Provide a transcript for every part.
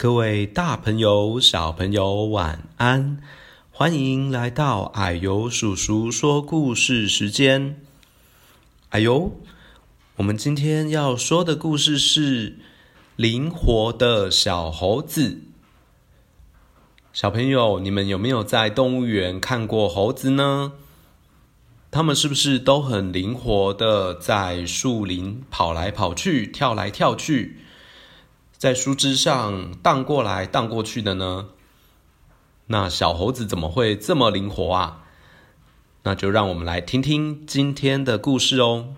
各位大朋友、小朋友，晚安！欢迎来到矮油叔叔说故事时间。矮油，我们今天要说的故事是《灵活的小猴子》。小朋友，你们有没有在动物园看过猴子呢？他们是不是都很灵活的在树林跑来跑去、跳来跳去？在树枝上荡过来荡过去的呢？那小猴子怎么会这么灵活啊？那就让我们来听听今天的故事哦。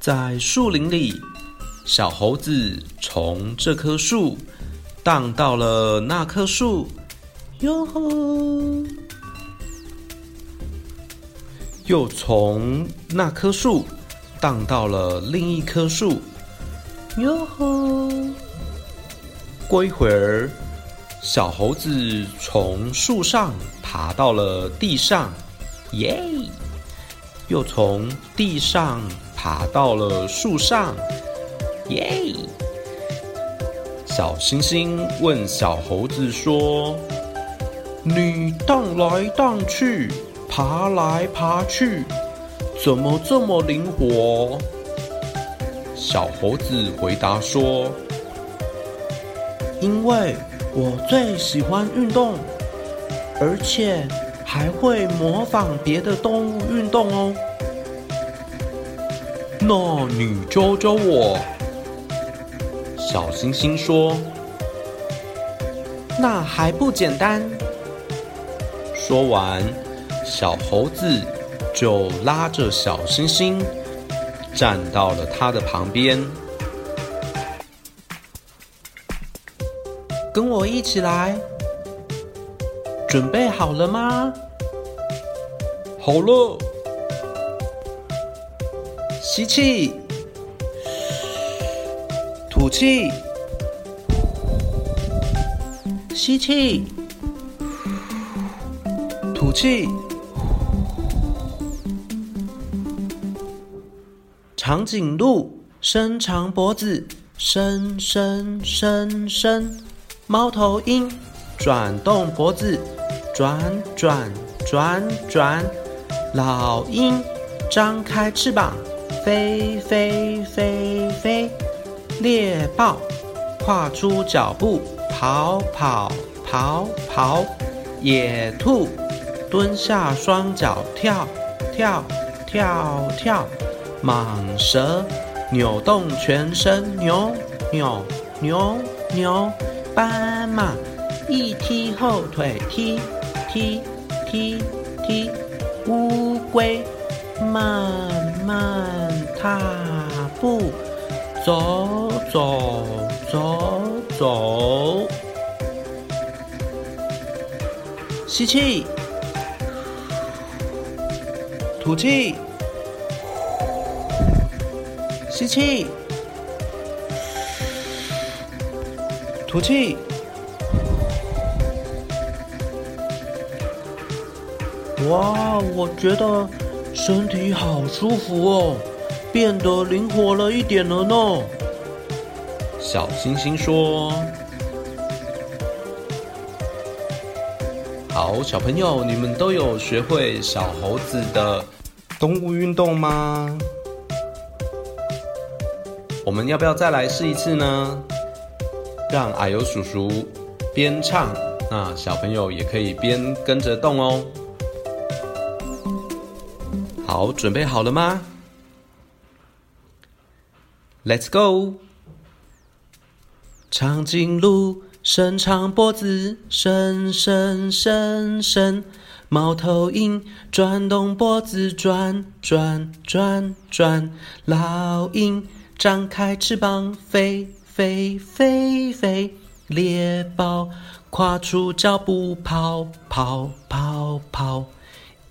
在树林里，小猴子从这棵树荡到了那棵树，哟吼！又从那棵树。荡到了另一棵树，哟吼！过一会儿，小猴子从树上爬到了地上，耶！又从地上爬到了树上，耶！小星星问小猴子说：“你荡来荡去，爬来爬去。”怎么这么灵活？小猴子回答说：“因为我最喜欢运动，而且还会模仿别的动物运动哦。”那你教教我？小星星说：“那还不简单。”说完，小猴子。就拉着小星星站到了他的旁边，跟我一起来，准备好了吗？好了，吸气，吐气，吸气，吐气。长颈鹿伸长脖子，伸伸伸伸；猫头鹰转动脖子，转转转转；老鹰张开翅膀，飞飞飞飞；猎豹跨出脚步，跑跑跑跑；野兔蹲下双脚，跳跳跳跳。蟒蛇扭动全身，扭扭扭扭；斑马一踢后腿，踢踢踢踢；乌龟慢慢踏步，走走走走。吸气，吐气。吸气，吐气。哇，我觉得身体好舒服哦，变得灵活了一点了呢。小星星说：“好，小朋友，你们都有学会小猴子的动物运动吗？”我们要不要再来试一次呢？让矮油叔叔边唱，那小朋友也可以边跟着动哦。好，准备好了吗？Let's go！长颈鹿伸长脖子，伸伸伸伸；猫头鹰转动脖子，转转转转；老鹰。张开翅膀，飞飞飞飞；猎豹跨出脚步，跑跑跑跑；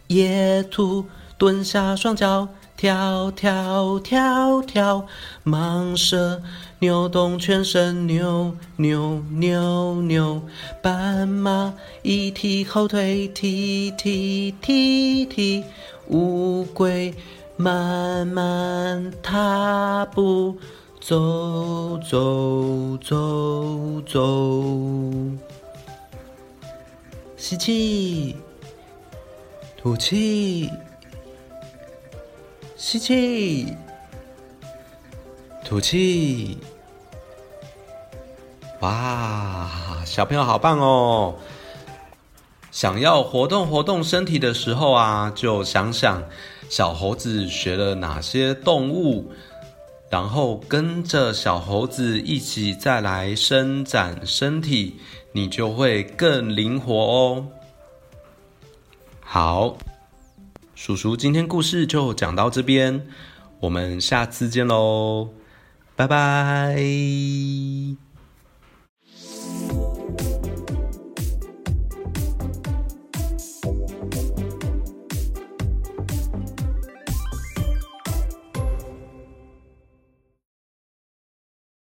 野兔蹲下双脚，跳跳跳跳；蟒蛇扭动全身，扭扭扭扭；斑马一踢后腿，踢踢踢踢；乌龟。慢慢踏步，走走走走。吸气，吐气，吸气，吐气。哇，小朋友好棒哦！想要活动活动身体的时候啊，就想想小猴子学了哪些动物，然后跟着小猴子一起再来伸展身体，你就会更灵活哦。好，叔叔今天故事就讲到这边，我们下次见喽，拜拜。